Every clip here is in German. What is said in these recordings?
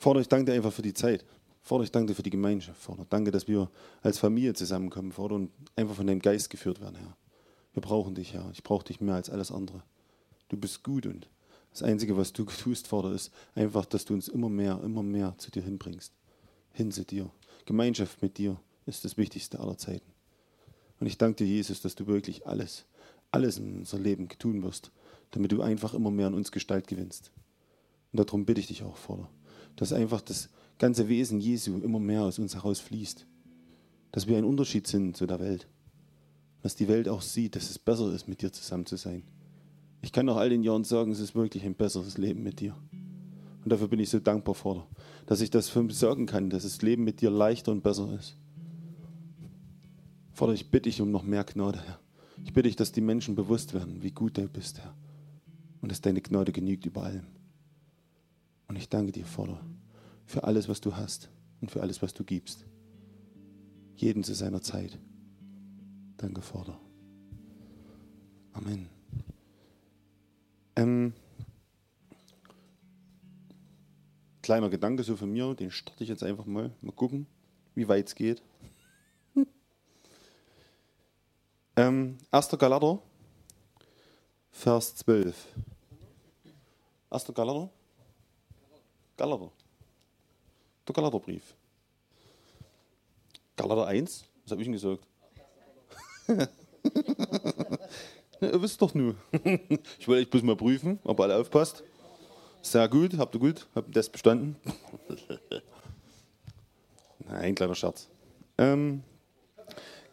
Vater, ich danke dir einfach für die Zeit. Vater, ich danke dir für die Gemeinschaft. Vater, danke, dass wir als Familie zusammenkommen, Vater, und einfach von deinem Geist geführt werden, Herr. Wir brauchen dich, Herr. Ich brauche dich mehr als alles andere. Du bist gut und das Einzige, was du tust, Vater, ist einfach, dass du uns immer mehr, immer mehr zu dir hinbringst. Hin zu dir. Gemeinschaft mit dir ist das Wichtigste aller Zeiten. Und ich danke dir, Jesus, dass du wirklich alles, alles in unser Leben tun wirst, damit du einfach immer mehr an uns Gestalt gewinnst. Und darum bitte ich dich auch, Vater, dass einfach das ganze Wesen Jesu immer mehr aus uns heraus fließt. Dass wir ein Unterschied sind zu der Welt. Dass die Welt auch sieht, dass es besser ist, mit dir zusammen zu sein. Ich kann nach all den Jahren sagen, es ist wirklich ein besseres Leben mit dir. Und dafür bin ich so dankbar, Vater, dass ich das für mich sagen kann, dass das Leben mit dir leichter und besser ist. Vater, ich bitte dich um noch mehr Gnade, Herr. Ich bitte dich, dass die Menschen bewusst werden, wie gut du bist, Herr. Und dass deine Gnade genügt über allem. Und ich danke dir, Vater, für alles, was du hast und für alles, was du gibst. Jeden zu seiner Zeit. Danke, Vater. Amen. Ähm, kleiner Gedanke so von mir, den starte ich jetzt einfach mal. Mal gucken, wie weit es geht. ähm, 1. Galater, Vers 12. 1. Galater? Galater. Der Galaterbrief. Galater 1? Was habe ich denn gesagt? ihr wisst doch nur. ich wollte euch bloß mal prüfen, ob alle aufpasst. Sehr gut, habt ihr gut, habt ihr das bestanden? Nein, kleiner Scherz. Ähm,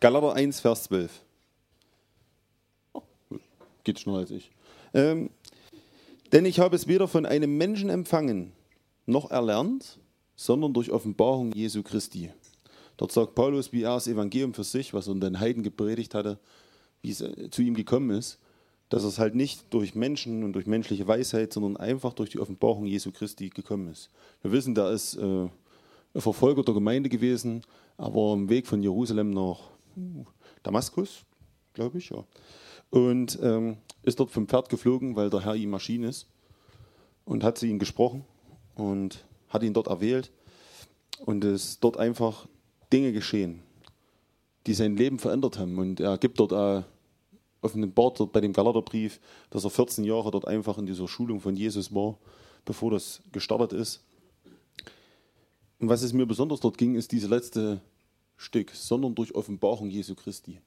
Galater 1, Vers 12. Oh, geht schneller als ich. Ähm, denn ich habe es weder von einem Menschen empfangen, noch erlernt, sondern durch Offenbarung Jesu Christi. Dort sagt Paulus, wie er das Evangelium für sich, was er in den Heiden gepredigt hatte, wie es äh, zu ihm gekommen ist, dass es halt nicht durch Menschen und durch menschliche Weisheit, sondern einfach durch die Offenbarung Jesu Christi gekommen ist. Wir wissen, da ist äh, ein Verfolger der Gemeinde gewesen, aber im Weg von Jerusalem nach uh, Damaskus, glaube ich, ja. Und ähm, ist dort vom Pferd geflogen, weil der Herr ihm Maschine ist und hat zu ihm gesprochen und hat ihn dort erwählt und es dort einfach Dinge geschehen, die sein Leben verändert haben. Und er gibt dort äh, auf dem Bord dort bei dem Galaterbrief, dass er 14 Jahre dort einfach in dieser Schulung von Jesus war, bevor das gestartet ist. Und was es mir besonders dort ging, ist dieses letzte Stück, sondern durch Offenbarung Jesu Christi.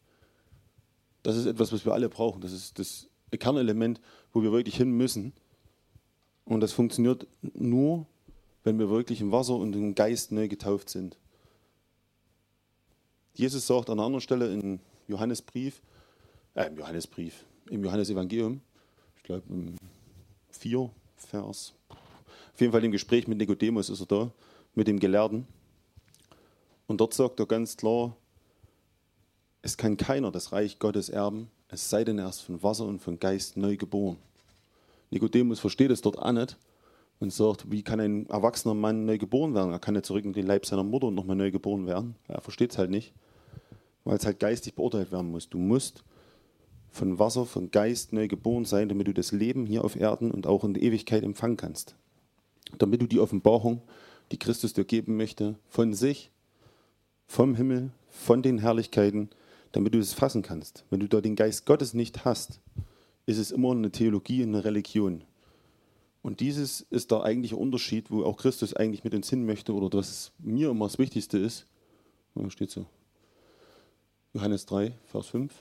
Das ist etwas, was wir alle brauchen. Das ist das Kernelement, wo wir wirklich hin müssen. Und das funktioniert nur, wenn wir wirklich im Wasser und im Geist neu getauft sind. Jesus sagt an einer anderen Stelle im Johannesbrief, äh, im Johannesbrief, im Johannesevangelium, ich glaube im 4 Vers, auf jeden Fall im Gespräch mit Nikodemus ist er da, mit dem Gelehrten. Und dort sagt er ganz klar, es kann keiner das Reich Gottes erben, es sei denn erst von Wasser und von Geist neu geboren. Nikodemus versteht es dort auch nicht und sagt, wie kann ein erwachsener Mann neu geboren werden? Er kann nicht zurück in den Leib seiner Mutter und nochmal neu geboren werden. Er versteht es halt nicht weil es halt geistig beurteilt werden muss. Du musst von Wasser, von Geist neu geboren sein, damit du das Leben hier auf Erden und auch in der Ewigkeit empfangen kannst. Damit du die Offenbarung, die Christus dir geben möchte, von sich, vom Himmel, von den Herrlichkeiten, damit du es fassen kannst. Wenn du da den Geist Gottes nicht hast, ist es immer eine Theologie, eine Religion. Und dieses ist der eigentliche Unterschied, wo auch Christus eigentlich mit uns hin möchte oder was mir immer das Wichtigste ist. Oh, steht so. Johannes 3, Vers 5.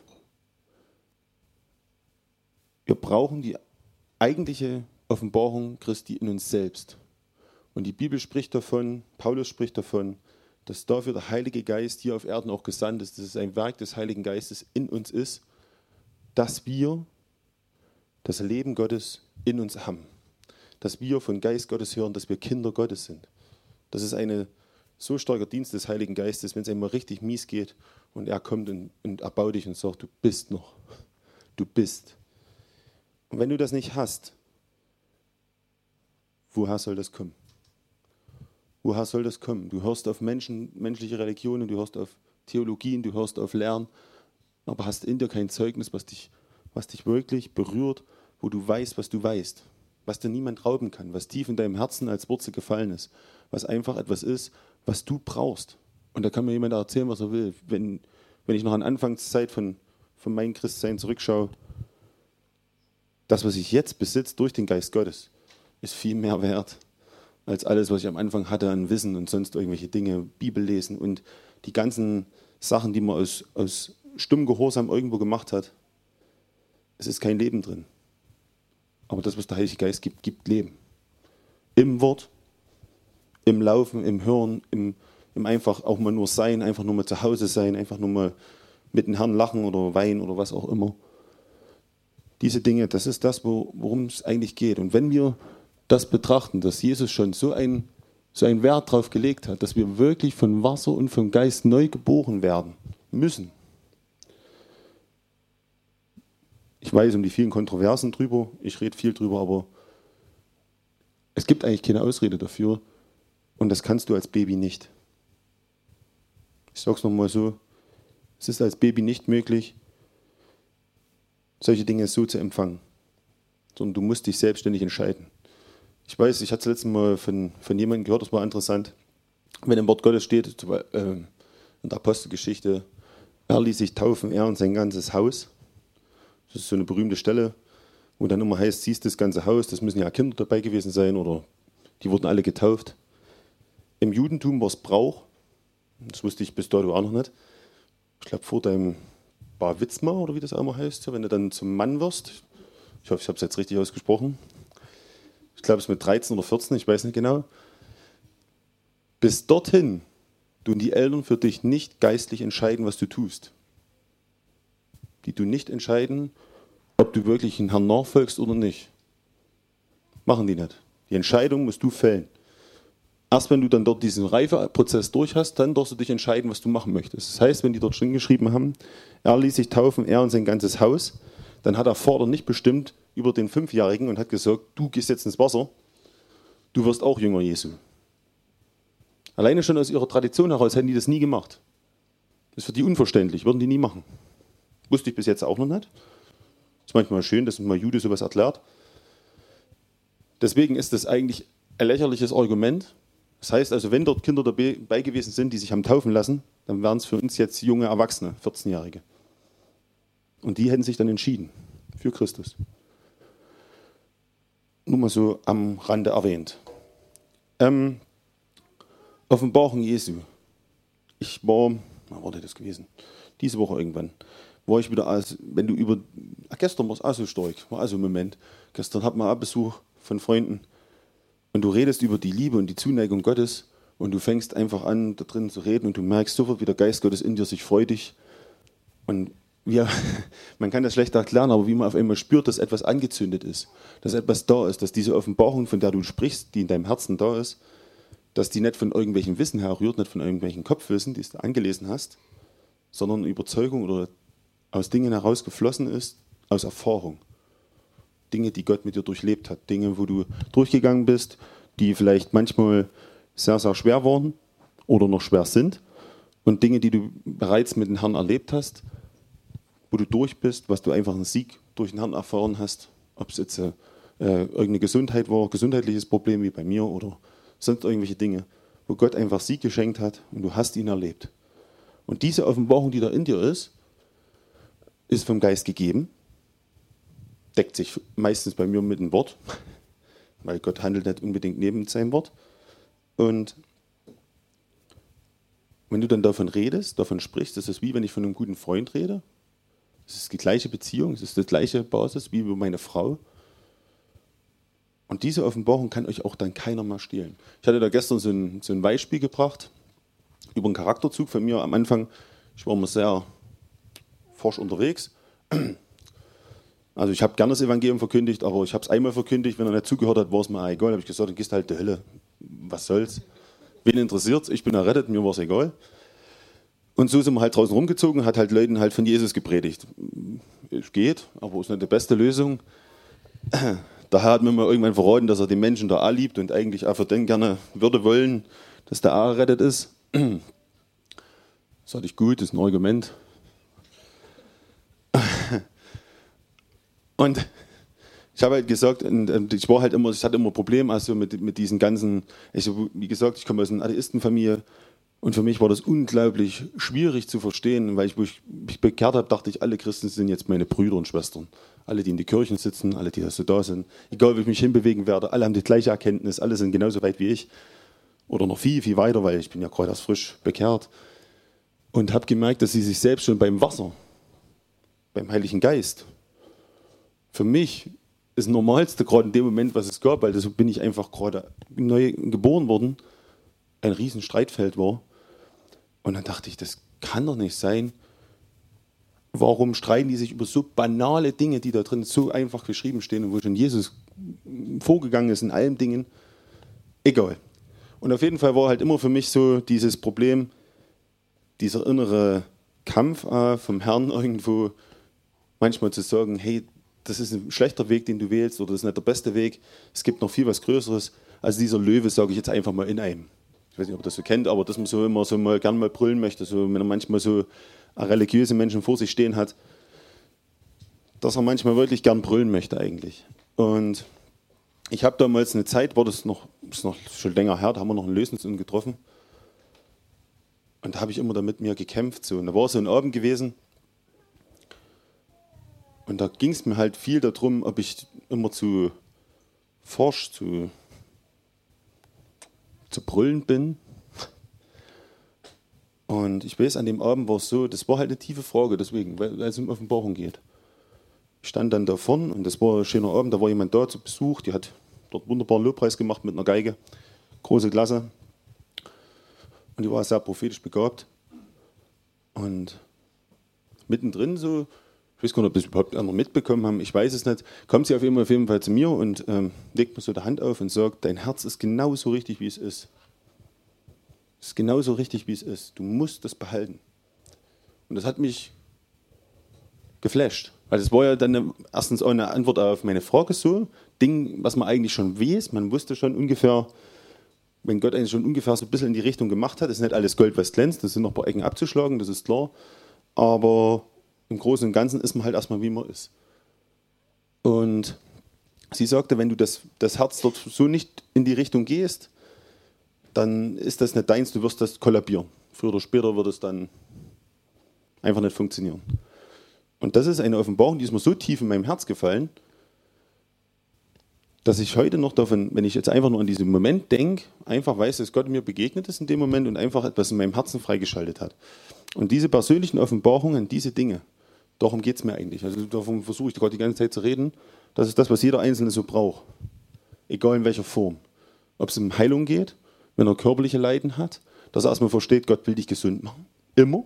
Wir brauchen die eigentliche Offenbarung Christi in uns selbst. Und die Bibel spricht davon, Paulus spricht davon, dass dafür der Heilige Geist hier auf Erden auch gesandt ist, dass es ein Werk des Heiligen Geistes in uns ist, dass wir das Leben Gottes in uns haben. Dass wir von Geist Gottes hören, dass wir Kinder Gottes sind. Das ist eine so starker Dienst des Heiligen Geistes, wenn es einmal richtig mies geht und er kommt und, und erbaut dich und sagt, du bist noch. Du bist. Und wenn du das nicht hast, woher soll das kommen? Woher soll das kommen? Du hörst auf Menschen, menschliche Religionen, du hörst auf Theologien, du hörst auf Lernen, aber hast in dir kein Zeugnis, was dich, was dich wirklich berührt, wo du weißt, was du weißt. was dir niemand rauben kann, was tief in deinem Herzen als Wurzel gefallen ist, was einfach etwas ist, was du brauchst. Und da kann mir jemand erzählen, was er will. Wenn, wenn ich noch an Anfangszeit von, von meinem Christsein zurückschaue, das, was ich jetzt besitze durch den Geist Gottes, ist viel mehr wert als alles, was ich am Anfang hatte an Wissen und sonst irgendwelche Dinge, Bibel lesen und die ganzen Sachen, die man aus, aus stumm Gehorsam irgendwo gemacht hat. Es ist kein Leben drin. Aber das, was der Heilige Geist gibt, gibt Leben. Im Wort, im Laufen, im Hören, im, im einfach auch mal nur sein, einfach nur mal zu Hause sein, einfach nur mal mit dem Herrn lachen oder weinen oder was auch immer. Diese Dinge, das ist das, worum es eigentlich geht. Und wenn wir das betrachten, dass Jesus schon so ein so einen Wert darauf gelegt hat, dass wir wirklich von Wasser und vom Geist neu geboren werden müssen. Ich weiß um die vielen Kontroversen drüber, ich rede viel drüber, aber es gibt eigentlich keine Ausrede dafür und das kannst du als Baby nicht. Ich sage es nochmal so, es ist als Baby nicht möglich, solche Dinge so zu empfangen, sondern du musst dich selbstständig entscheiden. Ich weiß, ich hatte das letzte Mal von, von jemandem gehört, das war interessant. Wenn im Wort Gottes steht, äh, in der Apostelgeschichte, er ließ sich taufen, er und sein ganzes Haus. Das ist so eine berühmte Stelle, wo dann immer heißt, siehst das ganze Haus, das müssen ja Kinder dabei gewesen sein oder die wurden alle getauft. Im Judentum war es Brauch, das wusste ich bis dato auch noch nicht. Ich glaube, vor deinem Bar Witzma oder wie das auch immer heißt, wenn du dann zum Mann wirst. Ich hoffe, ich habe es jetzt richtig ausgesprochen ich glaube, es ist mit 13 oder 14, ich weiß nicht genau. Bis dorthin tun die Eltern für dich nicht geistlich entscheiden, was du tust. Die tun nicht entscheiden, ob du wirklich den Herrn nachfolgst oder nicht. Machen die nicht. Die Entscheidung musst du fällen. Erst wenn du dann dort diesen Reifeprozess durch hast, dann darfst du dich entscheiden, was du machen möchtest. Das heißt, wenn die dort drin geschrieben haben, er ließ sich taufen, er und sein ganzes Haus, dann hat der Vater nicht bestimmt, über den Fünfjährigen und hat gesagt, du gehst jetzt ins Wasser, du wirst auch Jünger Jesu. Alleine schon aus ihrer Tradition heraus hätten die das nie gemacht. Das ist für die unverständlich, würden die nie machen. Wusste ich bis jetzt auch noch nicht. Ist manchmal schön, dass mal Jude sowas erklärt. Deswegen ist das eigentlich ein lächerliches Argument. Das heißt also, wenn dort Kinder dabei gewesen sind, die sich haben taufen lassen, dann wären es für uns jetzt junge Erwachsene, 14-Jährige. Und die hätten sich dann entschieden für Christus nur mal so am Rande erwähnt. Ähm, Offenbarung Jesu. Ich war, wann war das gewesen? Diese Woche irgendwann. War ich wieder, als, wenn du über, ach, gestern war es auch so stark, war also ein Moment. Gestern hat man einen Besuch von Freunden und du redest über die Liebe und die Zuneigung Gottes und du fängst einfach an, da drin zu reden und du merkst sofort, wie der Geist Gottes in dir sich freut dich. Und wir, man kann das schlecht erklären, aber wie man auf einmal spürt, dass etwas angezündet ist, dass etwas da ist, dass diese Offenbarung, von der du sprichst, die in deinem Herzen da ist, dass die nicht von irgendwelchem Wissen herrührt, nicht von irgendwelchen Kopfwissen, die du angelesen hast, sondern Überzeugung oder aus Dingen herausgeflossen ist, aus Erfahrung. Dinge, die Gott mit dir durchlebt hat, Dinge, wo du durchgegangen bist, die vielleicht manchmal sehr, sehr schwer waren oder noch schwer sind und Dinge, die du bereits mit dem Herrn erlebt hast, wo du durch bist, was du einfach einen Sieg durch den Herrn erfahren hast, ob es jetzt äh, irgendeine Gesundheit war, gesundheitliches Problem wie bei mir oder sonst irgendwelche Dinge, wo Gott einfach Sieg geschenkt hat und du hast ihn erlebt. Und diese Offenbarung, die da in dir ist, ist vom Geist gegeben, deckt sich meistens bei mir mit dem Wort, weil Gott handelt nicht unbedingt neben seinem Wort. Und wenn du dann davon redest, davon sprichst, ist wie wenn ich von einem guten Freund rede, es ist die gleiche Beziehung, es ist die gleiche Basis wie über meine Frau. Und diese Offenbarung kann euch auch dann keiner mehr stehlen. Ich hatte da gestern so ein, so ein Beispiel gebracht über einen Charakterzug von mir am Anfang. Ich war immer sehr forsch unterwegs. Also ich habe gerne das Evangelium verkündigt, aber ich habe es einmal verkündigt, wenn er nicht zugehört hat, war es mir egal. habe ich gesagt, dann gehst halt der Hölle. Was soll's? Wen interessiert Ich bin errettet, mir war es egal. Und so sind wir halt draußen rumgezogen, hat halt Leuten halt von Jesus gepredigt. Es geht, aber ist nicht die beste Lösung. Daher hat mir mal irgendwann verraten, dass er den Menschen da auch liebt und eigentlich auch für den gerne würde wollen, dass der auch errettet ist. Das hatte ich gut, das ist ein Argument. Und ich habe halt gesagt, und, ich war halt immer, ich hatte immer Probleme also mit, mit diesen ganzen, ich, wie gesagt, ich komme aus einer Atheistenfamilie und für mich war das unglaublich schwierig zu verstehen, weil ich, wo ich mich bekehrt habe, dachte ich, alle Christen sind jetzt meine Brüder und Schwestern. Alle, die in die Kirchen sitzen, alle, die so da sind, egal wie ich mich hinbewegen werde, alle haben die gleiche Erkenntnis, alle sind genauso weit wie ich. Oder noch viel, viel weiter, weil ich bin ja gerade erst frisch bekehrt. Und habe gemerkt, dass sie sich selbst schon beim Wasser, beim Heiligen Geist, für mich das Normalste gerade in dem Moment, was es gab, weil so bin ich einfach gerade neu geboren worden, ein riesen Streitfeld war. Und dann dachte ich, das kann doch nicht sein. Warum streiten die sich über so banale Dinge, die da drin so einfach geschrieben stehen und wo schon Jesus vorgegangen ist in allen Dingen? Egal. Und auf jeden Fall war halt immer für mich so dieses Problem, dieser innere Kampf äh, vom Herrn irgendwo manchmal zu sagen, hey, das ist ein schlechter Weg, den du wählst, oder das ist nicht der beste Weg. Es gibt noch viel was Größeres. Also dieser Löwe, sage ich jetzt einfach mal in einem. Ich weiß nicht, ob ihr das so kennt, aber dass man so immer so mal gern mal brüllen möchte, so wenn er manchmal so religiöse Menschen vor sich stehen hat, dass er manchmal wirklich gern brüllen möchte eigentlich. Und ich habe damals eine Zeit, war das noch, ist noch schon länger her, da haben wir noch einen Lösensinn getroffen. Und da habe ich immer damit mir gekämpft. So. Und da war so ein Abend gewesen, und da ging es mir halt viel darum, ob ich immer zu forsch, zu, zu brüllen bin. Und ich weiß, an dem Abend war es so, das war halt eine tiefe Frage, deswegen, weil es um Offenbarung geht. Ich stand dann da vorne und das war ein schöner Abend, da war jemand da zu Besuch, die hat dort wunderbaren Lobpreis gemacht mit einer Geige, große Klasse. Und die war sehr prophetisch begabt. Und mittendrin so ich weiß gar nicht, ob das überhaupt andere mitbekommen haben, ich weiß es nicht, kommt sie auf jeden Fall, auf jeden Fall zu mir und ähm, legt mir so die Hand auf und sagt, dein Herz ist genauso richtig, wie es ist. Es ist genauso richtig, wie es ist. Du musst das behalten. Und das hat mich geflasht. Weil es war ja dann erstens auch eine Antwort auf meine Frage so, Ding, was man eigentlich schon weiß, man wusste schon ungefähr, wenn Gott eigentlich schon ungefähr so ein bisschen in die Richtung gemacht hat, ist nicht alles Gold, was glänzt, das sind noch ein paar Ecken abzuschlagen, das ist klar, aber im Großen und Ganzen ist man halt erstmal, wie man ist. Und sie sagte, wenn du das, das Herz dort so nicht in die Richtung gehst, dann ist das nicht deins, du wirst das kollabieren. Früher oder später wird es dann einfach nicht funktionieren. Und das ist eine Offenbarung, die ist mir so tief in meinem Herz gefallen, dass ich heute noch davon, wenn ich jetzt einfach nur an diesen Moment denke, einfach weiß, dass Gott mir begegnet ist in dem Moment und einfach etwas in meinem Herzen freigeschaltet hat. Und diese persönlichen Offenbarungen, diese Dinge, Darum geht es mir eigentlich. Also davon versuche ich gerade die ganze Zeit zu reden. Das ist das, was jeder Einzelne so braucht. Egal in welcher Form. Ob es um Heilung geht, wenn er körperliche Leiden hat, dass er erstmal versteht, Gott will dich gesund machen. Immer.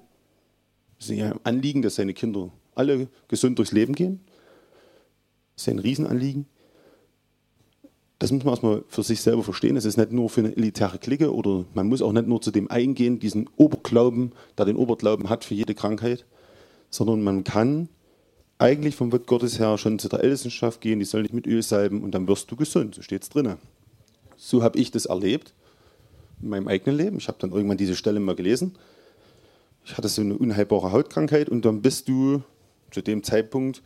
Es ist ein Anliegen, dass seine Kinder alle gesund durchs Leben gehen. Das ist ein Riesenanliegen. Das muss man erstmal für sich selber verstehen. Es ist nicht nur für eine elitäre Clique oder man muss auch nicht nur zu dem eingehen, diesen Oberglauben, der den Oberglauben hat für jede Krankheit, sondern man kann eigentlich vom Wort Gottes her schon zu der Ältestenschaft gehen, die soll nicht mit Öl salben und dann wirst du gesund, so steht es drin. So habe ich das erlebt in meinem eigenen Leben. Ich habe dann irgendwann diese Stelle mal gelesen. Ich hatte so eine unheilbare Hautkrankheit und dann bist du zu dem Zeitpunkt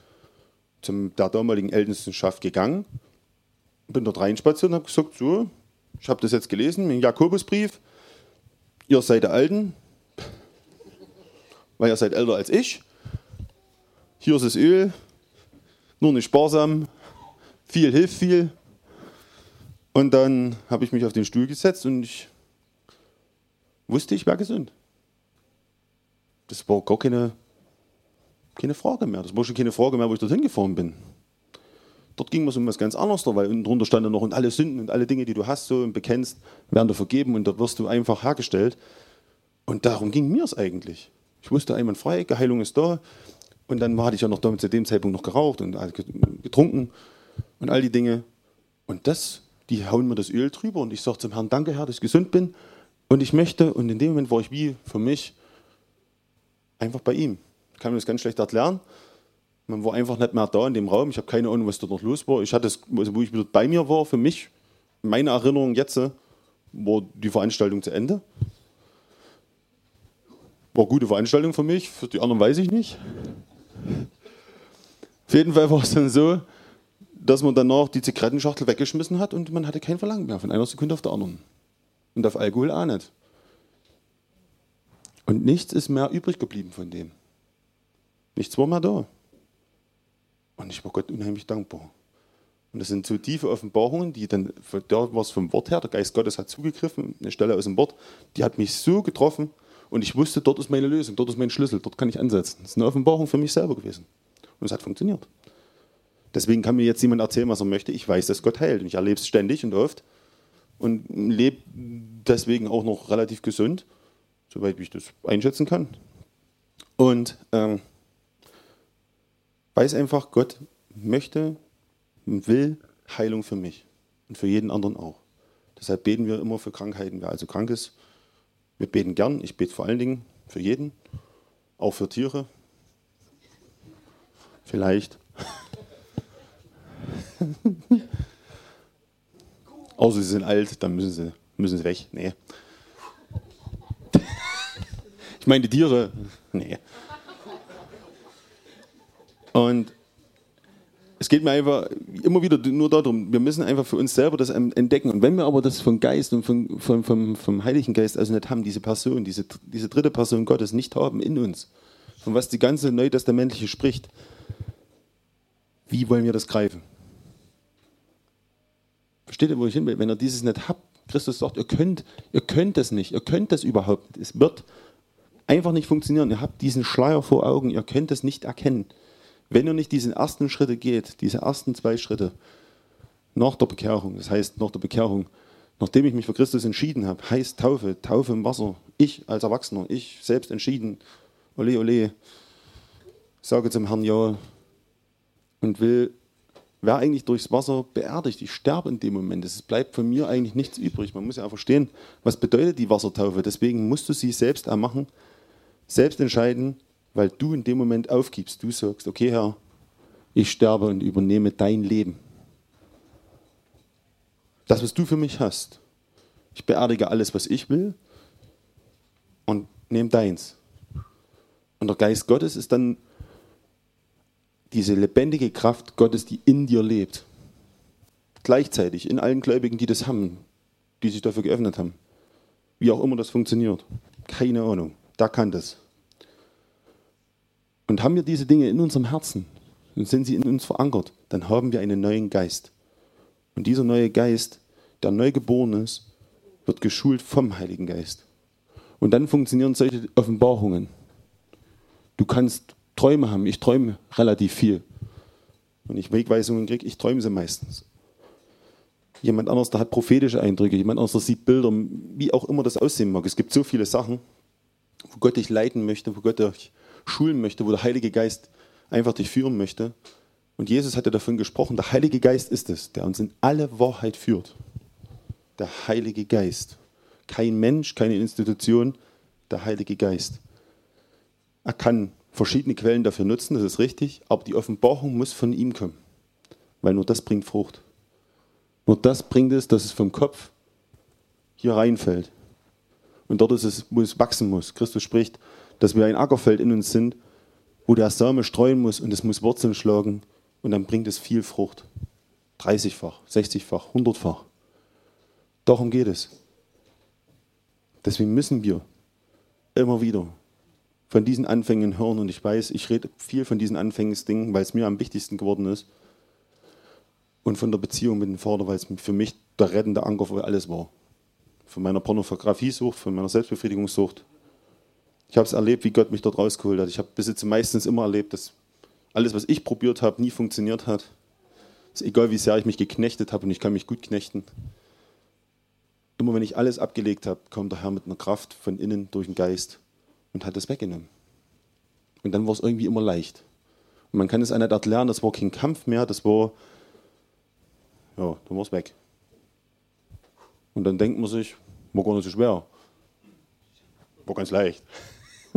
zum der damaligen Ältestenschaft gegangen, bin dort reinspaziert und habe gesagt, so, ich habe das jetzt gelesen, im Jakobusbrief, ihr seid der Alten, weil ihr seid älter als ich hier ist das Öl, nur nicht sparsam, viel hilft viel. Und dann habe ich mich auf den Stuhl gesetzt und ich wusste, ich wäre gesund. Das war gar keine, keine Frage mehr. Das war schon keine Frage mehr, wo ich dorthin gefahren bin. Dort ging es um was ganz anderes, weil unten drunter stand noch und alle Sünden und alle Dinge, die du hast so und bekennst, werden dir vergeben und da wirst du einfach hergestellt. Und darum ging mir es eigentlich. Ich wusste einwandfrei, Heilung ist da, und dann hatte ich ja noch zu dem Zeitpunkt noch geraucht und getrunken und all die Dinge. Und das, die hauen mir das Öl drüber und ich sage zum Herrn, danke Herr, dass ich gesund bin. Und ich möchte, und in dem Moment war ich wie für mich einfach bei ihm. Ich kann mir das ganz schlecht erklären. Man war einfach nicht mehr da in dem Raum. Ich habe keine Ahnung, was dort noch los war. Ich hatte es, also wo ich wieder bei mir war, für mich, meine Erinnerung jetzt, war die Veranstaltung zu Ende. War eine gute Veranstaltung für mich, für die anderen weiß ich nicht. Auf jeden Fall war es dann so, dass man danach die Zigarettenschachtel weggeschmissen hat und man hatte kein Verlangen mehr von einer Sekunde auf der anderen. Und auf Alkohol auch nicht. Und nichts ist mehr übrig geblieben von dem. Nichts war mehr da. Und ich war Gott unheimlich dankbar. Und das sind so tiefe Offenbarungen, die dann, da war es vom Wort her, der Geist Gottes hat zugegriffen, eine Stelle aus dem Wort, die hat mich so getroffen und ich wusste, dort ist meine Lösung, dort ist mein Schlüssel, dort kann ich ansetzen. Das ist eine Offenbarung für mich selber gewesen. Und es hat funktioniert. Deswegen kann mir jetzt jemand erzählen, was er möchte. Ich weiß, dass Gott heilt. Und ich erlebe es ständig und oft. Und lebe deswegen auch noch relativ gesund, soweit ich das einschätzen kann. Und ähm, weiß einfach, Gott möchte und will Heilung für mich und für jeden anderen auch. Deshalb beten wir immer für Krankheiten. Wer also krank ist, wir beten gern. Ich bete vor allen Dingen für jeden, auch für Tiere. Vielleicht. Außer sie sind alt, dann müssen sie, müssen sie weg. Nee. Ich meine, die Tiere, nee. Und es geht mir einfach immer wieder nur darum, wir müssen einfach für uns selber das entdecken. Und wenn wir aber das vom Geist und vom, vom, vom, vom Heiligen Geist also nicht haben, diese Person, diese, diese dritte Person Gottes nicht haben in uns, von was die ganze Neutestamentliche spricht, wie wollen wir das greifen? Versteht ihr, wo ich hin will? Wenn ihr dieses nicht habt, Christus sagt, ihr könnt, ihr könnt das nicht, ihr könnt das überhaupt nicht. Es wird einfach nicht funktionieren. Ihr habt diesen Schleier vor Augen, ihr könnt es nicht erkennen. Wenn ihr nicht diesen ersten Schritte geht, diese ersten zwei Schritte nach der Bekehrung, das heißt nach der Bekehrung, nachdem ich mich für Christus entschieden habe, heißt Taufe, Taufe im Wasser, ich als Erwachsener, ich selbst entschieden, ole ole, sage zum Herrn Ja und will, wer eigentlich durchs Wasser beerdigt, ich sterbe in dem Moment, es bleibt von mir eigentlich nichts übrig. Man muss ja auch verstehen, was bedeutet die Wassertaufe, deswegen musst du sie selbst ermachen, selbst entscheiden, weil du in dem Moment aufgibst. Du sagst, okay Herr, ich sterbe und übernehme dein Leben. Das, was du für mich hast. Ich beerdige alles, was ich will und nehme deins. Und der Geist Gottes ist dann diese lebendige Kraft Gottes, die in dir lebt. Gleichzeitig in allen Gläubigen, die das haben, die sich dafür geöffnet haben. Wie auch immer das funktioniert. Keine Ahnung. Da kann das. Und haben wir diese Dinge in unserem Herzen und sind sie in uns verankert, dann haben wir einen neuen Geist. Und dieser neue Geist, der neu geboren ist, wird geschult vom Heiligen Geist. Und dann funktionieren solche Offenbarungen. Du kannst Träume haben. Ich träume relativ viel. Wenn ich Wegweisungen kriege, ich träume sie meistens. Jemand anderes, der hat prophetische Eindrücke, jemand anderes sieht Bilder, wie auch immer das aussehen mag. Es gibt so viele Sachen, wo Gott dich leiten möchte, wo Gott dich schulen möchte, wo der Heilige Geist einfach dich führen möchte. Und Jesus hatte davon gesprochen, der Heilige Geist ist es, der uns in alle Wahrheit führt. Der Heilige Geist. Kein Mensch, keine Institution, der Heilige Geist. Er kann verschiedene Quellen dafür nutzen, das ist richtig, aber die Offenbarung muss von ihm kommen, weil nur das bringt Frucht. Nur das bringt es, dass es vom Kopf hier reinfällt. Und dort ist es, wo es wachsen muss. Christus spricht, dass wir ein Ackerfeld in uns sind, wo der Same streuen muss und es muss Wurzeln schlagen und dann bringt es viel Frucht. 30-fach, 60-fach, 100-fach. Darum geht es. Deswegen müssen wir immer wieder von diesen Anfängen hören und ich weiß, ich rede viel von diesen Anfängsdingen, weil es mir am wichtigsten geworden ist und von der Beziehung mit dem Vater, weil es für mich der rettende Anker für alles war. Von meiner Pornografiesucht, von meiner Selbstbefriedigungssucht, ich habe es erlebt, wie Gott mich dort rausgeholt hat. Ich habe bis jetzt meistens immer erlebt, dass alles, was ich probiert habe, nie funktioniert hat. Ist egal, wie sehr ich mich geknechtet habe und ich kann mich gut knechten. Immer wenn ich alles abgelegt habe, kommt der Herr mit einer Kraft von innen durch den Geist und hat das weggenommen. Und dann war es irgendwie immer leicht. Und man kann es auch nicht erklären, das war kein Kampf mehr, das war, ja, dann war es weg. Und dann denkt man sich, war gar nicht so schwer. War ganz leicht.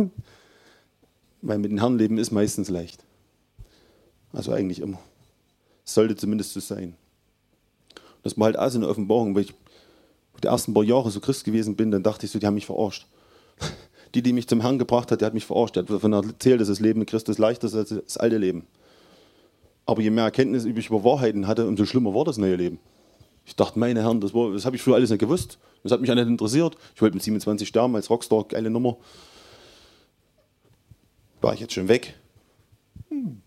Weil mit dem Herrn leben ist meistens leicht. Also eigentlich immer. Sollte zumindest so sein. Das war halt auch so eine Offenbarung, weil ich die ersten paar Jahre so Christ gewesen bin, dann dachte ich so, die haben mich verarscht. Die, die mich zum Herrn gebracht hat, die hat mich verarscht. Die hat davon erzählt, dass das Leben mit Christus leichter ist als das alte Leben. Aber je mehr Erkenntnis ich über Wahrheiten hatte, umso schlimmer war das neue Leben. Ich dachte, meine Herren, das, das habe ich früher alles nicht gewusst. Das hat mich auch nicht interessiert. Ich wollte mit 27 sterben als Rockstar, geile Nummer. War ich jetzt schon weg? Hm.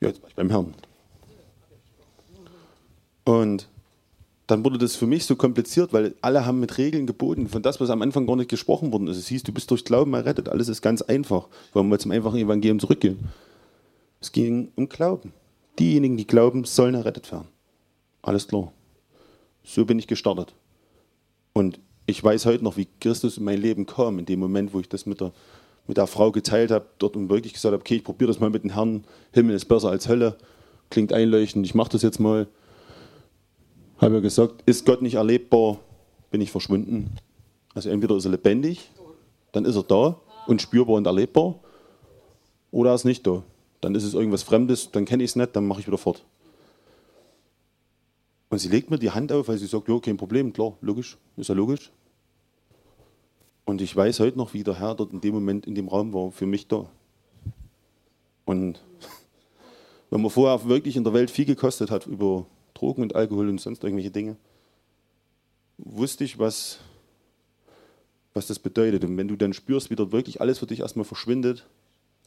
Ja, jetzt war ich beim Herrn. Und dann wurde das für mich so kompliziert, weil alle haben mit Regeln geboten, von das, was am Anfang gar nicht gesprochen worden ist. Es hieß, du bist durch Glauben errettet. Alles ist ganz einfach. Wollen wir zum einfachen Evangelium zurückgehen? Es ging um Glauben. Diejenigen, die glauben, sollen errettet werden. Alles klar. So bin ich gestartet. Und ich weiß heute noch, wie Christus in mein Leben kam, in dem Moment, wo ich das mit der, mit der Frau geteilt habe, dort und wirklich gesagt habe, okay, ich probiere das mal mit dem Herrn. Himmel ist besser als Hölle. Klingt einleuchtend, ich mache das jetzt mal habe ja gesagt, ist Gott nicht erlebbar, bin ich verschwunden. Also entweder ist er lebendig, dann ist er da und spürbar und erlebbar, oder er ist nicht da. Dann ist es irgendwas Fremdes, dann kenne ich es nicht, dann mache ich wieder fort. Und sie legt mir die Hand auf, weil sie sagt, ja, kein Problem, klar, logisch, ist ja logisch. Und ich weiß heute noch, wie der Herr dort in dem Moment in dem Raum war, für mich da. Und wenn man vorher wirklich in der Welt viel gekostet hat über Drogen und Alkohol und sonst irgendwelche Dinge, wusste ich, was, was das bedeutet. Und wenn du dann spürst, wie dort wirklich alles für dich erstmal verschwindet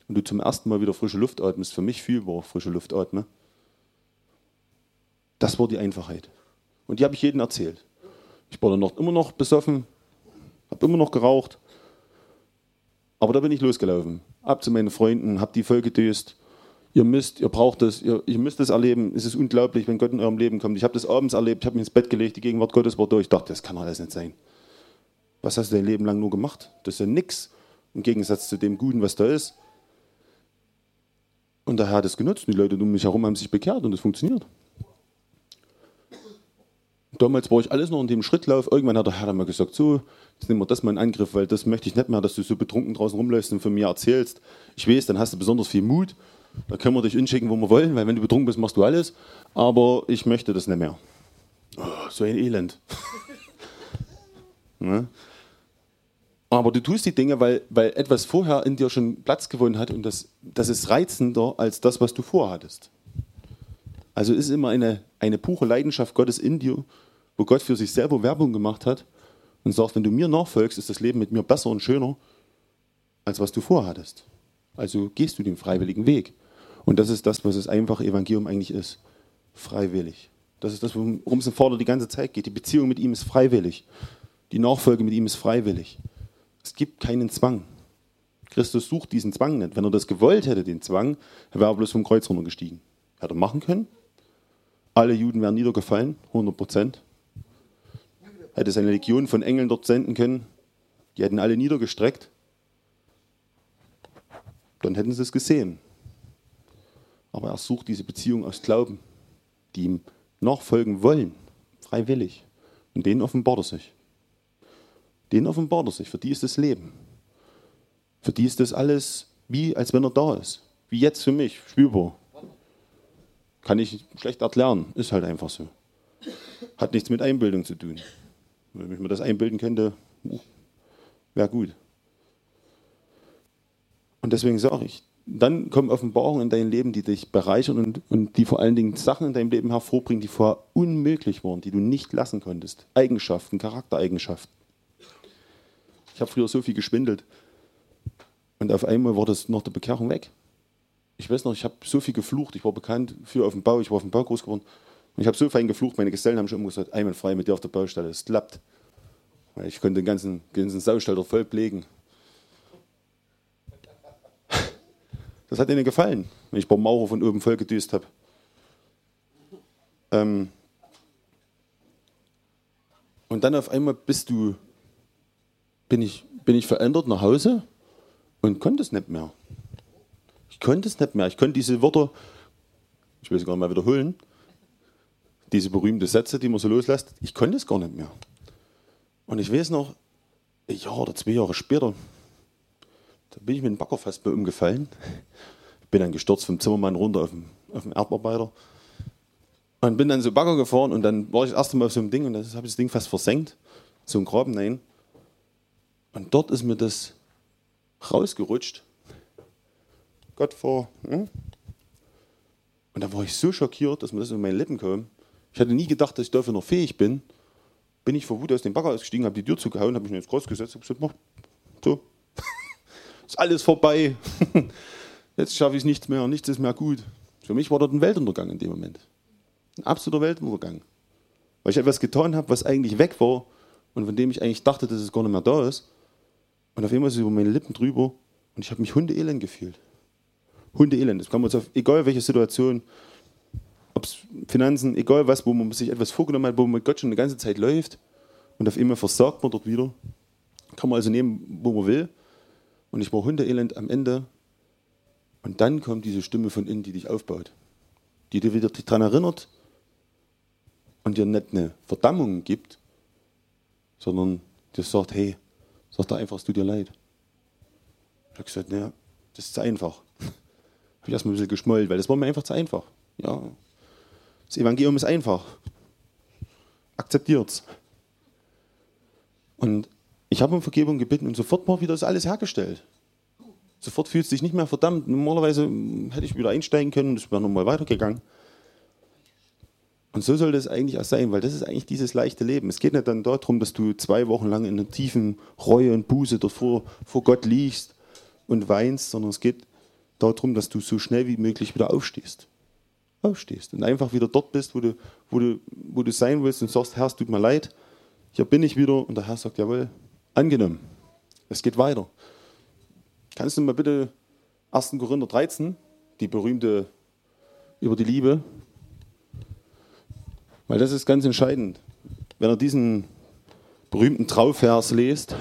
und du zum ersten Mal wieder frische Luft atmest, für mich fühlbar frische Luft atme, das war die Einfachheit. Und die habe ich jedem erzählt. Ich war dann noch, immer noch besoffen, habe immer noch geraucht, aber da bin ich losgelaufen. Ab zu meinen Freunden, habe die voll gedöst ihr müsst, ihr braucht es, ihr, ihr müsst es erleben. Es ist unglaublich, wenn Gott in eurem Leben kommt. Ich habe das abends erlebt, ich habe mich ins Bett gelegt, die Gegenwart Gottes war durch. Ich dachte, das kann alles nicht sein. Was hast du dein Leben lang nur gemacht? Das ist ja nichts im Gegensatz zu dem Guten, was da ist. Und der Herr hat es genutzt. Die Leute um mich herum haben sich bekehrt und es funktioniert. Damals war ich alles noch in dem Schrittlauf. Irgendwann hat der Herr dann mal gesagt: So, jetzt nehmen wir das mal in Angriff, weil das möchte ich nicht mehr, dass du so betrunken draußen rumläufst und von mir erzählst. Ich weiß, dann hast du besonders viel Mut da können wir dich hinschicken, wo wir wollen, weil wenn du betrunken bist, machst du alles. Aber ich möchte das nicht mehr. Oh, so ein Elend. ne? Aber du tust die Dinge, weil, weil etwas vorher in dir schon Platz gewonnen hat und das, das ist reizender als das, was du vorhattest. Also ist immer eine, eine pure Leidenschaft Gottes in dir, wo Gott für sich selber Werbung gemacht hat und sagt, wenn du mir nachfolgst, ist das Leben mit mir besser und schöner, als was du vorhattest. Also gehst du den freiwilligen Weg. Und das ist das, was das einfache Evangelium eigentlich ist. Freiwillig. Das ist das, worum es im Vorder die ganze Zeit geht. Die Beziehung mit ihm ist freiwillig. Die Nachfolge mit ihm ist freiwillig. Es gibt keinen Zwang. Christus sucht diesen Zwang nicht. Wenn er das gewollt hätte, den Zwang, wäre er bloß vom Kreuz runtergestiegen. Hätte er machen können. Alle Juden wären niedergefallen, 100 Prozent. Hätte seine Legion von Engeln dort senden können. Die hätten alle niedergestreckt dann hätten sie es gesehen. Aber er sucht diese Beziehung aus Glauben, die ihm nachfolgen wollen, freiwillig. Und denen offenbart er sich. Denen offenbart er sich. Für die ist das Leben. Für die ist das alles wie, als wenn er da ist. Wie jetzt für mich, spürbar. Kann ich schlecht erklären, ist halt einfach so. Hat nichts mit Einbildung zu tun. Wenn ich mir das einbilden könnte, wäre gut. Und deswegen sage ich, dann kommen Offenbarungen in dein Leben, die dich bereichern und, und die vor allen Dingen Sachen in deinem Leben hervorbringen, die vorher unmöglich waren, die du nicht lassen konntest. Eigenschaften, Charaktereigenschaften. Ich habe früher so viel geschwindelt und auf einmal war das nach der Bekehrung weg. Ich weiß noch, ich habe so viel geflucht. Ich war bekannt für auf dem Bau, ich war auf dem Bau groß geworden. Und ich habe so fein geflucht, meine Gesellen haben schon immer gesagt, einmal frei mit dir auf der Baustelle, es klappt. Ich konnte den ganzen, ganzen Saustall voll pflegen. Das hat ihnen gefallen, wenn ich beim Maurer von oben voll gedüst habe. Ähm und dann auf einmal bist du, bin ich, bin ich verändert nach Hause und konnte es nicht mehr. Ich konnte es nicht mehr. Ich konnte diese Wörter, ich will sie gar nicht mal wiederholen, diese berühmten Sätze, die man so loslässt, ich konnte es gar nicht mehr. Und ich weiß noch, ein Jahr oder zwei Jahre später, da bin ich mit dem Bagger fast bei umgefallen. Bin dann gestürzt vom Zimmermann runter auf den, auf den Erdarbeiter. Und bin dann so Bagger gefahren und dann war ich das erste Mal auf so einem Ding und dann habe ich das Ding fast versenkt. So ein Graben rein. Und dort ist mir das rausgerutscht. Gott vor. Hm? Und da war ich so schockiert, dass mir das in meine Lippen kam. Ich hatte nie gedacht, dass ich dafür noch fähig bin. Bin ich vor Wut aus dem Bagger ausgestiegen, habe die Tür zugehauen, habe mich ins Kreuz gesetzt und gesagt, so, ist alles vorbei. Jetzt schaffe ich nichts mehr, nichts ist mehr gut. Für mich war dort ein Weltuntergang in dem Moment. Ein absoluter Weltuntergang. Weil ich etwas getan habe, was eigentlich weg war und von dem ich eigentlich dachte, dass es gar nicht mehr da ist. Und auf einmal ist es über meine Lippen drüber und ich habe mich hundeelend gefühlt. Hundeelend. Das kann man auf egal welche Situation, ob es Finanzen, egal was, wo man sich etwas vorgenommen hat, wo man mit Gott schon eine ganze Zeit läuft und auf einmal versagt man dort wieder. Kann man also nehmen, wo man will. Und ich war hundeelend am Ende. Und dann kommt diese Stimme von innen, die dich aufbaut. Die dir wieder daran erinnert und dir nicht eine Verdammung gibt, sondern dir sagt, hey, sag da einfach, es tut dir leid. Ich habe gesagt, naja, das ist zu einfach. habe ich erstmal ein bisschen geschmollt, weil das war mir einfach zu einfach. Ja, das Evangelium ist einfach. Akzeptiert's. Und ich habe um Vergebung gebeten und sofort war wieder das alles hergestellt. Sofort fühlt es sich nicht mehr verdammt. Normalerweise hätte ich wieder einsteigen können und es wäre nochmal weitergegangen. Und so soll das eigentlich auch sein, weil das ist eigentlich dieses leichte Leben. Es geht nicht dann darum, dass du zwei Wochen lang in einer tiefen Reue und Buße davor vor Gott liegst und weinst, sondern es geht darum, dass du so schnell wie möglich wieder aufstehst. Aufstehst und einfach wieder dort bist, wo du, wo du, wo du sein willst und sagst, Herr, es tut mir leid, hier bin ich wieder. Und der Herr sagt, jawohl, angenommen. Es geht weiter. Kannst du mal bitte 1. Korinther 13, die berühmte über die Liebe, weil das ist ganz entscheidend. Wenn ihr diesen berühmten Trauvers lest,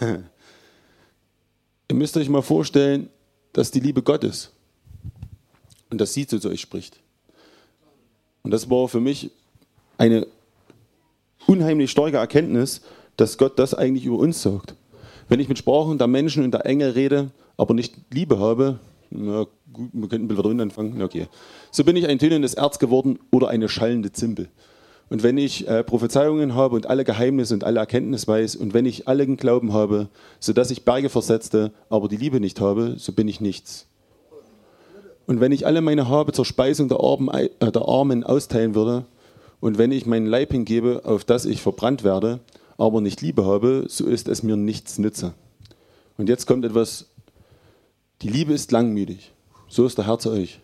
ihr müsst euch mal vorstellen, dass die Liebe Gottes und dass sie zu euch spricht. Und das war für mich eine unheimlich starke Erkenntnis, dass Gott das eigentlich über uns sagt. Wenn ich mit Sprachen der Menschen und der Engel rede, aber nicht Liebe habe, na gut, wir könnten Bilder drin anfangen, okay. So bin ich ein tönendes Erz geworden oder eine schallende Zimbel. Und wenn ich äh, Prophezeiungen habe und alle Geheimnisse und alle Erkenntnis weiß und wenn ich allen Glauben habe, sodass ich Berge versetzte, aber die Liebe nicht habe, so bin ich nichts. Und wenn ich alle meine Habe zur Speisung der Armen, äh, der Armen austeilen würde und wenn ich meinen Leib hingebe, auf das ich verbrannt werde, aber nicht Liebe habe, so ist es mir nichts nütze. Und jetzt kommt etwas, die Liebe ist langmütig, so ist der Herr zu euch.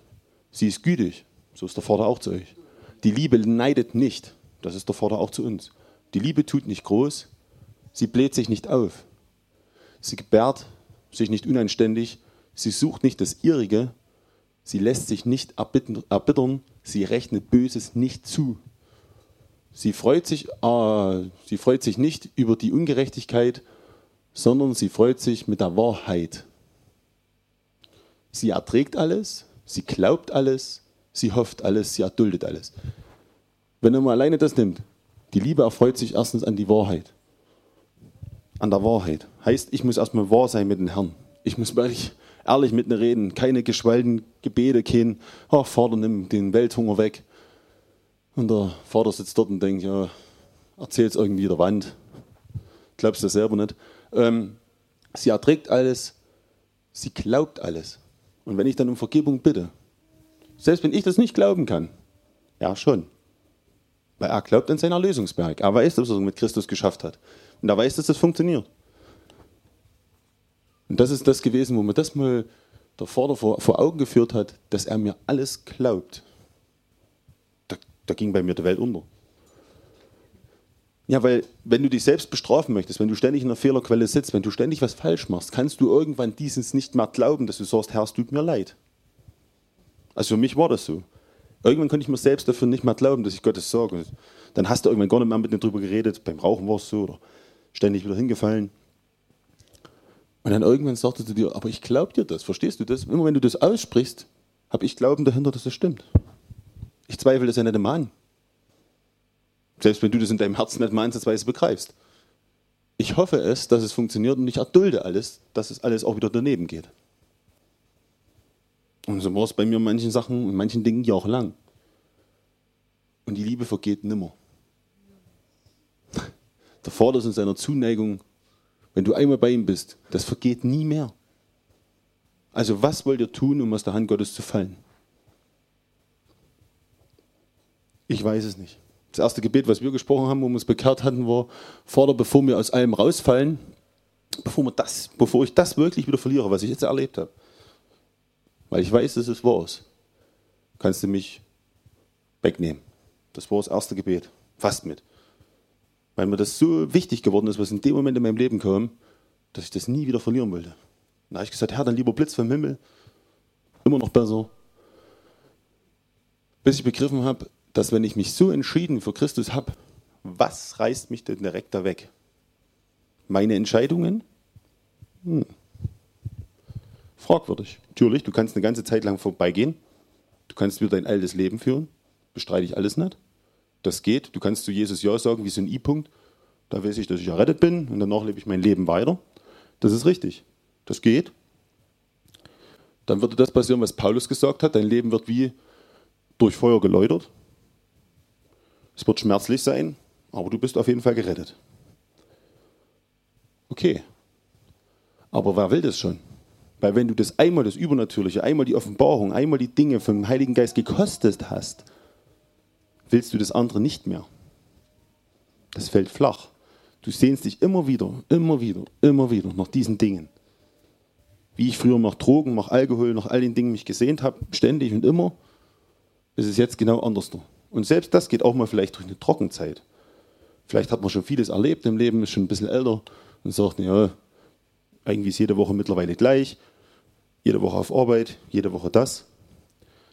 Sie ist gütig, so ist der Vater auch zu euch. Die Liebe neidet nicht, das ist der Vater auch zu uns. Die Liebe tut nicht groß, sie bläht sich nicht auf. Sie gebärt sich nicht unanständig, sie sucht nicht das Ihrige, sie lässt sich nicht erbittern, sie rechnet Böses nicht zu. Sie freut sich, äh, sie freut sich nicht über die Ungerechtigkeit, sondern sie freut sich mit der Wahrheit. Sie erträgt alles, sie glaubt alles, sie hofft alles, sie erduldet alles. Wenn mal alleine das nimmt, die Liebe erfreut sich erstens an die Wahrheit. An der Wahrheit. Heißt, ich muss erstmal wahr sein mit dem Herrn. Ich muss wirklich ehrlich mit mir reden. Keine geschwallten Gebete, kein, ach, Vater, nimm den Welthunger weg. Und der Vater sitzt dort und denkt, ja, es irgendwie der Wand. Glaubst du selber nicht. Ähm, sie erträgt alles, sie glaubt alles. Und wenn ich dann um Vergebung bitte, selbst wenn ich das nicht glauben kann, ja schon. Weil er glaubt an seinen Erlösungsberg. Er weiß, dass er es mit Christus geschafft hat. Und er weiß, dass das funktioniert. Und das ist das gewesen, wo mir das mal der Vater vor, vor Augen geführt hat, dass er mir alles glaubt da ging bei mir die Welt unter. Ja, weil wenn du dich selbst bestrafen möchtest, wenn du ständig in einer Fehlerquelle sitzt, wenn du ständig was falsch machst, kannst du irgendwann dieses nicht mehr glauben, dass du sagst, Herr, es tut mir leid. Also für mich war das so. Irgendwann konnte ich mir selbst dafür nicht mehr glauben, dass ich Gottes sage. Dann hast du irgendwann gar nicht mehr mit mir drüber geredet. Beim Rauchen war es so oder ständig wieder hingefallen. Und dann irgendwann sagte du dir, aber ich glaube dir das, verstehst du das? Immer wenn du das aussprichst, habe ich Glauben dahinter, dass das stimmt. Ich zweifle das ja nicht immer an. Selbst wenn du das in deinem Herzen nicht mal ansatzweise begreifst. Ich hoffe es, dass es funktioniert und ich erdulde alles, dass es alles auch wieder daneben geht. Und so war es bei mir in manchen Sachen und manchen Dingen jahrelang. Und die Liebe vergeht nimmer. Der Vater ist in seiner Zuneigung, wenn du einmal bei ihm bist, das vergeht nie mehr. Also was wollt ihr tun, um aus der Hand Gottes zu fallen? Ich weiß es nicht. Das erste Gebet, was wir gesprochen haben, wo wir uns bekehrt hatten, war, Vater, bevor wir aus allem rausfallen, bevor, wir das, bevor ich das wirklich wieder verliere, was ich jetzt erlebt habe, weil ich weiß, dass es ist, kannst du mich wegnehmen. Das war das erste Gebet. Fast mit. Weil mir das so wichtig geworden ist, was in dem Moment in meinem Leben kam, dass ich das nie wieder verlieren wollte. Da habe ich gesagt, Herr, dann lieber Blitz vom Himmel. Immer noch besser. Bis ich begriffen habe, dass wenn ich mich so entschieden für Christus habe, was reißt mich denn direkt da weg? Meine Entscheidungen? Hm. Fragwürdig. Natürlich, du kannst eine ganze Zeit lang vorbeigehen. Du kannst wieder dein altes Leben führen. Bestreite ich alles nicht. Das geht. Du kannst zu Jesus Ja sagen, wie so ein I-Punkt. Da weiß ich, dass ich errettet bin und danach lebe ich mein Leben weiter. Das ist richtig. Das geht. Dann würde das passieren, was Paulus gesagt hat. Dein Leben wird wie durch Feuer geläutert. Es wird schmerzlich sein, aber du bist auf jeden Fall gerettet. Okay. Aber wer will das schon? Weil wenn du das einmal, das Übernatürliche, einmal die Offenbarung, einmal die Dinge vom Heiligen Geist gekostet hast, willst du das andere nicht mehr. Das fällt flach. Du sehnst dich immer wieder, immer wieder, immer wieder nach diesen Dingen. Wie ich früher nach Drogen, nach Alkohol, nach all den Dingen mich gesehnt habe, ständig und immer, ist es jetzt genau andersrum. Und selbst das geht auch mal vielleicht durch eine Trockenzeit. Vielleicht hat man schon vieles erlebt im Leben, ist schon ein bisschen älter und sagt, ja, irgendwie ist jede Woche mittlerweile gleich, jede Woche auf Arbeit, jede Woche das.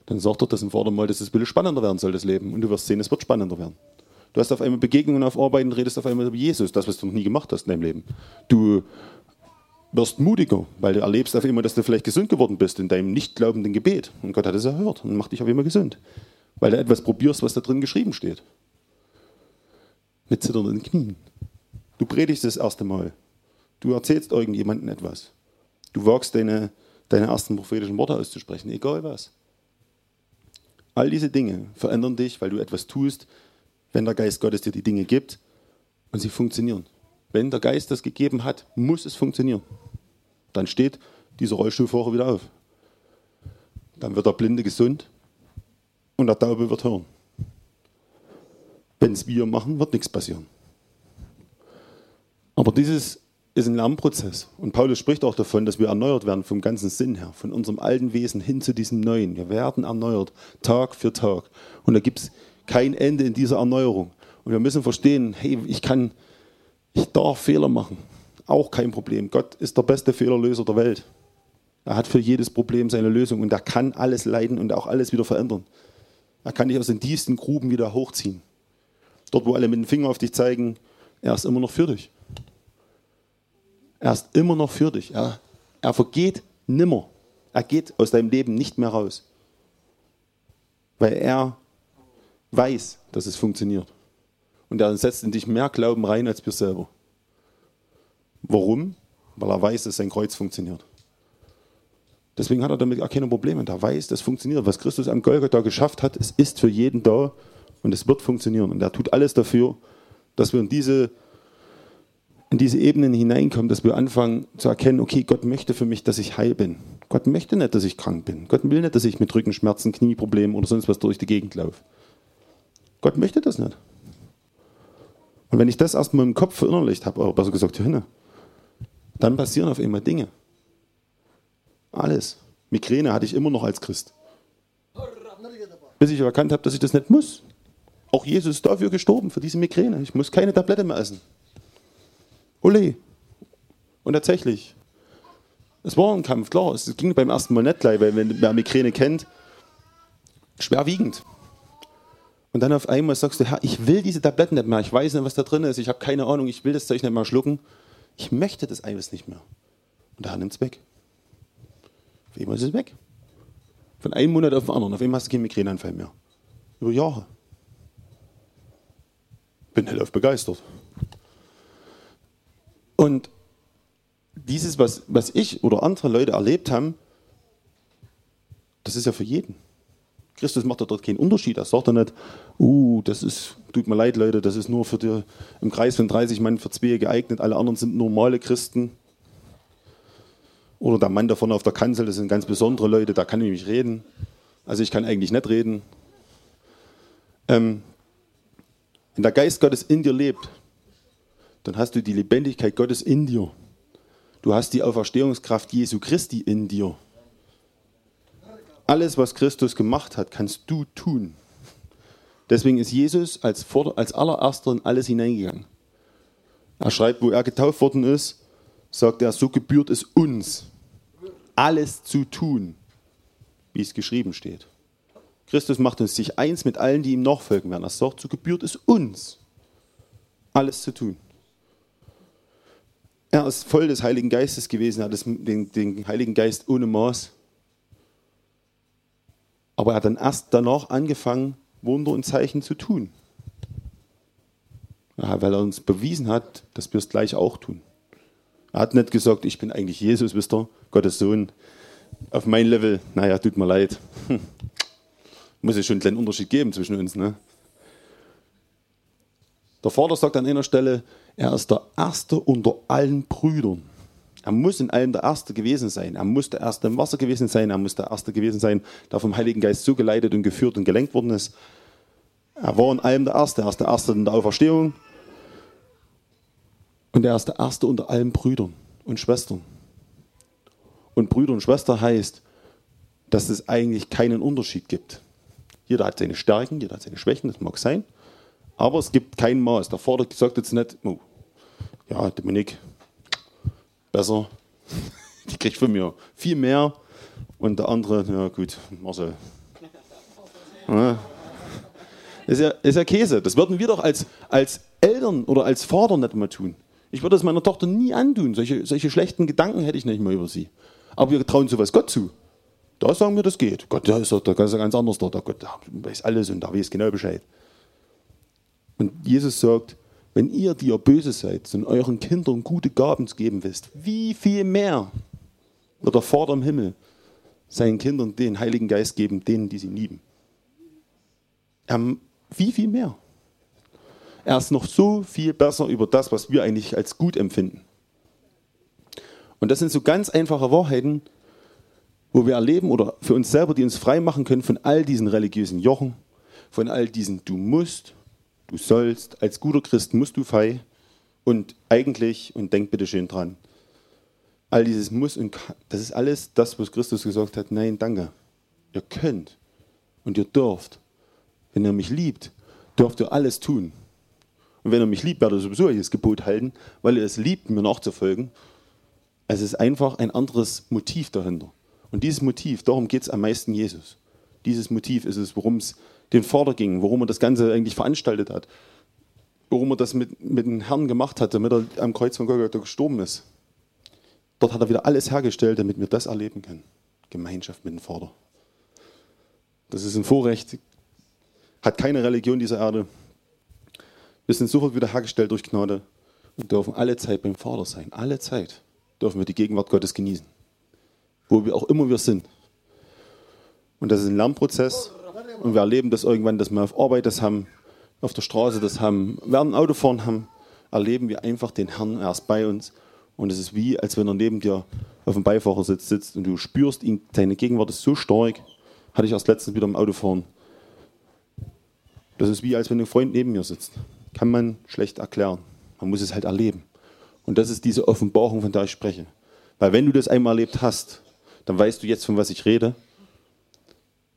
Dann sagt er das im Vordermal, dass es ein bisschen spannender werden soll, das Leben. Und du wirst sehen, es wird spannender werden. Du hast auf einmal Begegnungen auf Arbeit und redest auf einmal über Jesus, das, was du noch nie gemacht hast in deinem Leben. Du wirst mutiger, weil du erlebst auf einmal, dass du vielleicht gesund geworden bist in deinem nicht glaubenden Gebet. Und Gott hat es erhört und macht dich auf einmal gesund. Weil du etwas probierst, was da drin geschrieben steht. Mit zitternden Knien. Du predigst das erste Mal. Du erzählst irgendjemandem etwas. Du wagst deine, deine ersten prophetischen Worte auszusprechen, egal was. All diese Dinge verändern dich, weil du etwas tust, wenn der Geist Gottes dir die Dinge gibt und sie funktionieren. Wenn der Geist das gegeben hat, muss es funktionieren. Dann steht dieser Rollstuhlfahrer wieder auf. Dann wird der Blinde gesund und der Taube wird hören. Wenn es wir machen, wird nichts passieren. Aber dieses ist ein Lernprozess. Und Paulus spricht auch davon, dass wir erneuert werden vom ganzen Sinn her, von unserem alten Wesen hin zu diesem neuen. Wir werden erneuert, Tag für Tag. Und da gibt es kein Ende in dieser Erneuerung. Und wir müssen verstehen, hey, ich kann, ich darf Fehler machen. Auch kein Problem. Gott ist der beste Fehlerlöser der Welt. Er hat für jedes Problem seine Lösung und er kann alles leiden und auch alles wieder verändern. Er kann dich aus den tiefsten Gruben wieder hochziehen. Dort, wo alle mit dem Finger auf dich zeigen, er ist immer noch für dich. Er ist immer noch für dich. Er, er vergeht nimmer. Er geht aus deinem Leben nicht mehr raus. Weil er weiß, dass es funktioniert. Und er setzt in dich mehr Glauben rein als wir selber. Warum? Weil er weiß, dass sein Kreuz funktioniert. Deswegen hat er damit auch keine Probleme. Er weiß, das funktioniert. Was Christus am Golgatha geschafft hat, es ist für jeden da und es wird funktionieren. Und er tut alles dafür, dass wir in diese in diese Ebenen hineinkommen, dass wir anfangen zu erkennen, okay, Gott möchte für mich, dass ich heil bin. Gott möchte nicht, dass ich krank bin. Gott will nicht, dass ich mit Rückenschmerzen, Knieproblemen oder sonst was durch die Gegend laufe. Gott möchte das nicht. Und wenn ich das erstmal im Kopf verinnerlicht habe, oder besser gesagt, hinne, dann passieren auf einmal Dinge. Alles. Migräne hatte ich immer noch als Christ. Bis ich erkannt habe, dass ich das nicht muss. Auch Jesus ist dafür gestorben, für diese Migräne. Ich muss keine Tablette mehr essen. Ole. Und tatsächlich, es war ein Kampf, klar. Es ging beim ersten Mal nicht gleich, weil wenn wer Migräne kennt, schwerwiegend. Und dann auf einmal sagst du, Herr, ich will diese Tabletten nicht mehr. Ich weiß nicht, was da drin ist. Ich habe keine Ahnung. Ich will das Zeug nicht mehr schlucken. Ich möchte das alles nicht mehr. Und der Herr nimmt es weg. Auf einmal ist es weg. Von einem Monat auf den anderen. Auf einmal hast du keinen Migräneanfall mehr. Über Jahre. Bin hellauf begeistert. Und dieses, was, was ich oder andere Leute erlebt haben, das ist ja für jeden. Christus macht ja dort keinen Unterschied. Er sagt ja nicht, uh, das ist, tut mir leid, Leute, das ist nur für die, im Kreis von 30 Mann für zwei geeignet, alle anderen sind normale Christen. Oder der Mann da vorne auf der Kanzel, das sind ganz besondere Leute, da kann ich nicht reden. Also ich kann eigentlich nicht reden. Ähm, wenn der Geist Gottes in dir lebt, dann hast du die Lebendigkeit Gottes in dir. Du hast die Auferstehungskraft Jesu Christi in dir. Alles, was Christus gemacht hat, kannst du tun. Deswegen ist Jesus als, als allererster in alles hineingegangen. Er schreibt, wo er getauft worden ist, sagt er, so gebührt es uns, alles zu tun, wie es geschrieben steht. Christus macht uns sich eins mit allen, die ihm nachfolgen werden. Er sagt, so gebührt es uns, alles zu tun. Er ist voll des Heiligen Geistes gewesen, hat den, den Heiligen Geist ohne Maß. Aber er hat dann erst danach angefangen, Wunder und Zeichen zu tun. Ja, weil er uns bewiesen hat, dass wir es gleich auch tun. Er hat nicht gesagt, ich bin eigentlich Jesus, wisst ihr, Gottes Sohn. Auf mein Level, naja, tut mir leid. Muss es schon einen kleinen Unterschied geben zwischen uns. Ne? Der Vater sagt an einer Stelle, er ist der Erste unter allen Brüdern. Er muss in allem der Erste gewesen sein. Er muss der Erste im Wasser gewesen sein. Er muss der Erste gewesen sein, der vom Heiligen Geist so geleitet und geführt und gelenkt worden ist. Er war in allem der Erste. Er ist der Erste in der Auferstehung. Und er ist der Erste unter allen Brüdern und Schwestern. Und Brüder und Schwester heißt, dass es eigentlich keinen Unterschied gibt. Jeder hat seine Stärken, jeder hat seine Schwächen, das mag sein. Aber es gibt kein Maß. Der Vater sagt jetzt nicht, oh, ja, Dominik, besser, die kriegt von mir viel mehr. Und der andere, ja gut, Marcel. Ja. Ist ja, ist ja Käse. Das würden wir doch als, als Eltern oder als Vater nicht mal tun. Ich würde es meiner Tochter nie antun. Solche, solche schlechten Gedanken hätte ich nicht mehr über sie. Aber wir trauen sowas Gott zu. Da sagen wir, das geht. Gott, der ist doch ganz anders. Der Gott der weiß alles und der weiß genau Bescheid. Und Jesus sagt, wenn ihr, die ihr böse seid, und euren Kindern gute Gaben geben wisst, wie viel mehr wird der Vater im Himmel seinen Kindern den Heiligen Geist geben, denen, die sie lieben. Er, wie viel mehr? Er ist noch so viel besser über das, was wir eigentlich als gut empfinden. Und das sind so ganz einfache Wahrheiten, wo wir erleben oder für uns selber, die uns frei machen können von all diesen religiösen Jochen, von all diesen Du musst, du sollst, als guter Christ musst du frei und eigentlich, und denk bitte schön dran, all dieses Muss und das ist alles das, was Christus gesagt hat, nein, danke. Ihr könnt und ihr dürft. Wenn ihr mich liebt, dürft ihr alles tun. Und wenn ihr mich liebt, werdet ihr sowieso dieses Gebot halten, weil ihr es liebt, mir nachzufolgen. Es ist einfach ein anderes Motiv dahinter. Und dieses Motiv, darum geht es am meisten Jesus. Dieses Motiv ist es, worum es den Vater ging, warum er das Ganze eigentlich veranstaltet hat, warum er das mit, mit dem Herrn gemacht hat, damit er am Kreuz von Golgatha gestorben ist. Dort hat er wieder alles hergestellt, damit wir das erleben können. Gemeinschaft mit dem Vater. Das ist ein Vorrecht, hat keine Religion dieser Erde. Wir sind sofort wieder hergestellt durch Gnade und dürfen alle Zeit beim Vater sein. Alle Zeit dürfen wir die Gegenwart Gottes genießen. Wo wir auch immer wir sind. Und das ist ein Lernprozess. Und wir erleben das irgendwann, dass wir auf Arbeit das haben, auf der Straße das haben, während dem Autofahren haben, erleben wir einfach den Herrn erst bei uns. Und es ist wie, als wenn er neben dir auf dem Beifahrersitz sitzt und du spürst ihn, seine Gegenwart ist so stark. Hatte ich erst letztens wieder im Autofahren. Das ist wie, als wenn ein Freund neben mir sitzt kann man schlecht erklären. Man muss es halt erleben. Und das ist diese Offenbarung, von der ich spreche. Weil wenn du das einmal erlebt hast, dann weißt du jetzt, von was ich rede.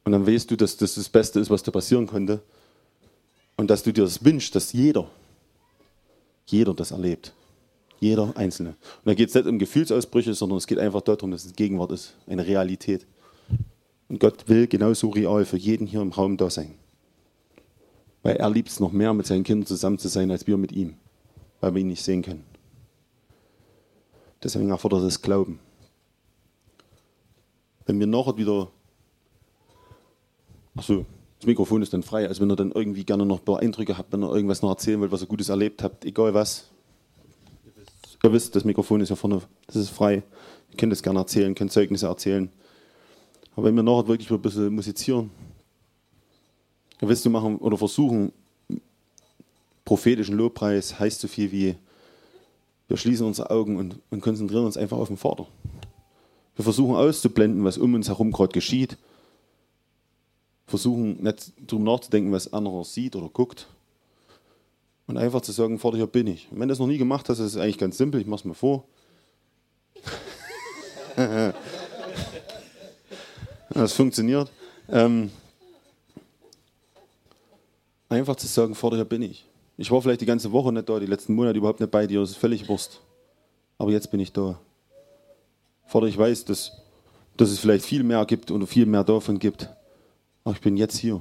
Und dann weißt du, dass das das Beste ist, was dir passieren konnte. Und dass du dir das wünschst, dass jeder, jeder das erlebt. Jeder Einzelne. Und da geht es nicht um Gefühlsausbrüche, sondern es geht einfach darum, dass es Gegenwart ist, eine Realität. Und Gott will genauso real für jeden hier im Raum da sein. Weil er liebt es noch mehr, mit seinen Kindern zusammen zu sein, als wir mit ihm, weil wir ihn nicht sehen können. Deswegen erfordert es Glauben. Wenn wir nachher wieder, achso, das Mikrofon ist dann frei, also wenn ihr dann irgendwie gerne noch ein paar Eindrücke habt, wenn ihr irgendwas noch erzählen wollt, was ihr Gutes erlebt habt, egal was. Ihr wisst, das Mikrofon ist ja vorne, das ist frei. Ihr könnt es gerne erzählen, könnt Zeugnisse erzählen. Aber wenn wir nachher wirklich ein bisschen musizieren, willst du machen oder versuchen, prophetischen Lobpreis heißt so viel wie, wir schließen unsere Augen und, und konzentrieren uns einfach auf den Vater. Wir versuchen auszublenden, was um uns herum gerade geschieht. Versuchen nicht darüber nachzudenken, was anderer sieht oder guckt. Und einfach zu sagen, vor dir bin ich. Und wenn du das noch nie gemacht hast, ist es eigentlich ganz simpel. Ich mache es mal vor. das funktioniert. Ähm, einfach zu sagen, vor dir bin ich. Ich war vielleicht die ganze Woche nicht da, die letzten Monate überhaupt nicht bei dir, das ist völlig Wurst. Aber jetzt bin ich da. Vater, ich weiß, dass, dass es vielleicht viel mehr gibt und viel mehr davon gibt. Aber ich bin jetzt hier.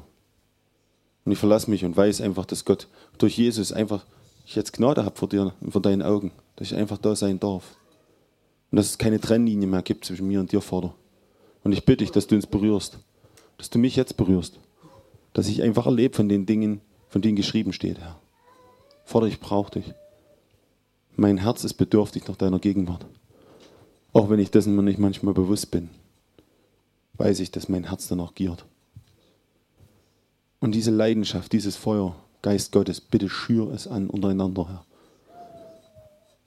Und ich verlasse mich und weiß einfach, dass Gott durch Jesus einfach ich jetzt Gnade habe vor dir und vor deinen Augen, dass ich einfach da sein darf. Und dass es keine Trennlinie mehr gibt zwischen mir und dir, Vater. Und ich bitte dich, dass du uns berührst. Dass du mich jetzt berührst. Dass ich einfach erlebe von den Dingen, von denen geschrieben steht, Herr. Vater, ich brauche dich. Mein Herz ist bedürftig nach deiner Gegenwart. Auch wenn ich dessen mir nicht manchmal bewusst bin, weiß ich, dass mein Herz danach giert. Und diese Leidenschaft, dieses Feuer, Geist Gottes, bitte schür es an untereinander, Herr.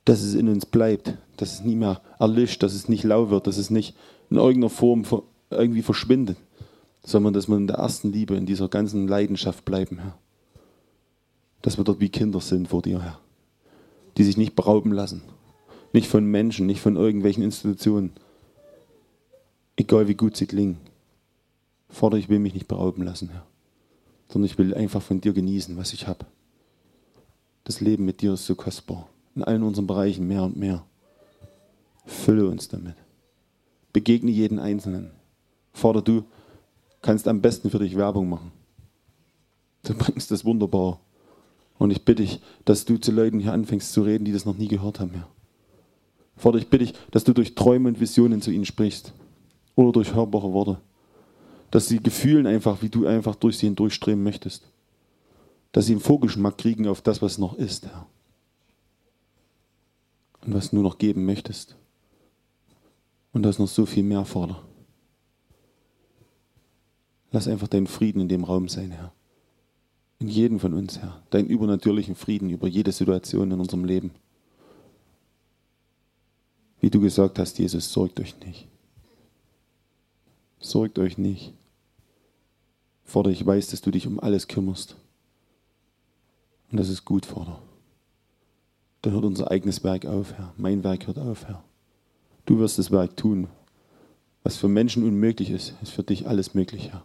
Dass es in uns bleibt, dass es nie mehr erlischt, dass es nicht lau wird, dass es nicht in irgendeiner Form irgendwie verschwindet, sondern dass wir in der ersten Liebe, in dieser ganzen Leidenschaft bleiben, Herr. Dass wir dort wie Kinder sind vor dir, Herr, die sich nicht berauben lassen. Nicht von Menschen, nicht von irgendwelchen Institutionen. Egal wie gut sie klingen. Vater, ich will mich nicht berauben lassen, Herr. Sondern ich will einfach von dir genießen, was ich habe. Das Leben mit dir ist so kostbar. In allen unseren Bereichen mehr und mehr. Fülle uns damit. Begegne jeden Einzelnen. Vater, du kannst am besten für dich Werbung machen. Du bringst das wunderbar. Und ich bitte dich, dass du zu Leuten hier anfängst zu reden, die das noch nie gehört haben. Herr. Vater, ich bitte dich, dass du durch Träume und Visionen zu ihnen sprichst. Oder durch hörbare Worte. Dass sie gefühlen einfach, wie du einfach durch sie hindurchströmen möchtest. Dass sie einen Vorgeschmack kriegen auf das, was noch ist, Herr. Und was du noch geben möchtest. Und da ist noch so viel mehr, Vater. Lass einfach deinen Frieden in dem Raum sein, Herr. In jedem von uns, Herr. Deinen übernatürlichen Frieden über jede Situation in unserem Leben. Wie du gesagt hast, Jesus, sorgt euch nicht. Sorgt euch nicht. Vater, ich weiß, dass du dich um alles kümmerst. Und das ist gut, Vater. Da hört unser eigenes Werk auf, Herr. Mein Werk hört auf, Herr. Du wirst das Werk tun. Was für Menschen unmöglich ist, ist für dich alles möglich, Herr.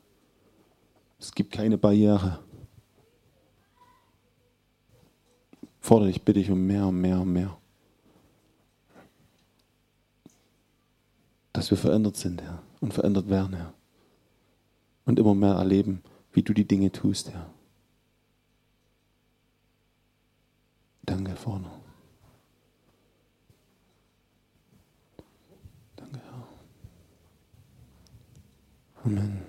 Es gibt keine Barriere. Vater, ich bitte dich um mehr, mehr, mehr. dass wir verändert sind, Herr, und verändert werden, Herr. Und immer mehr erleben, wie du die Dinge tust, Herr. Danke, Vater. Danke, Herr. Amen.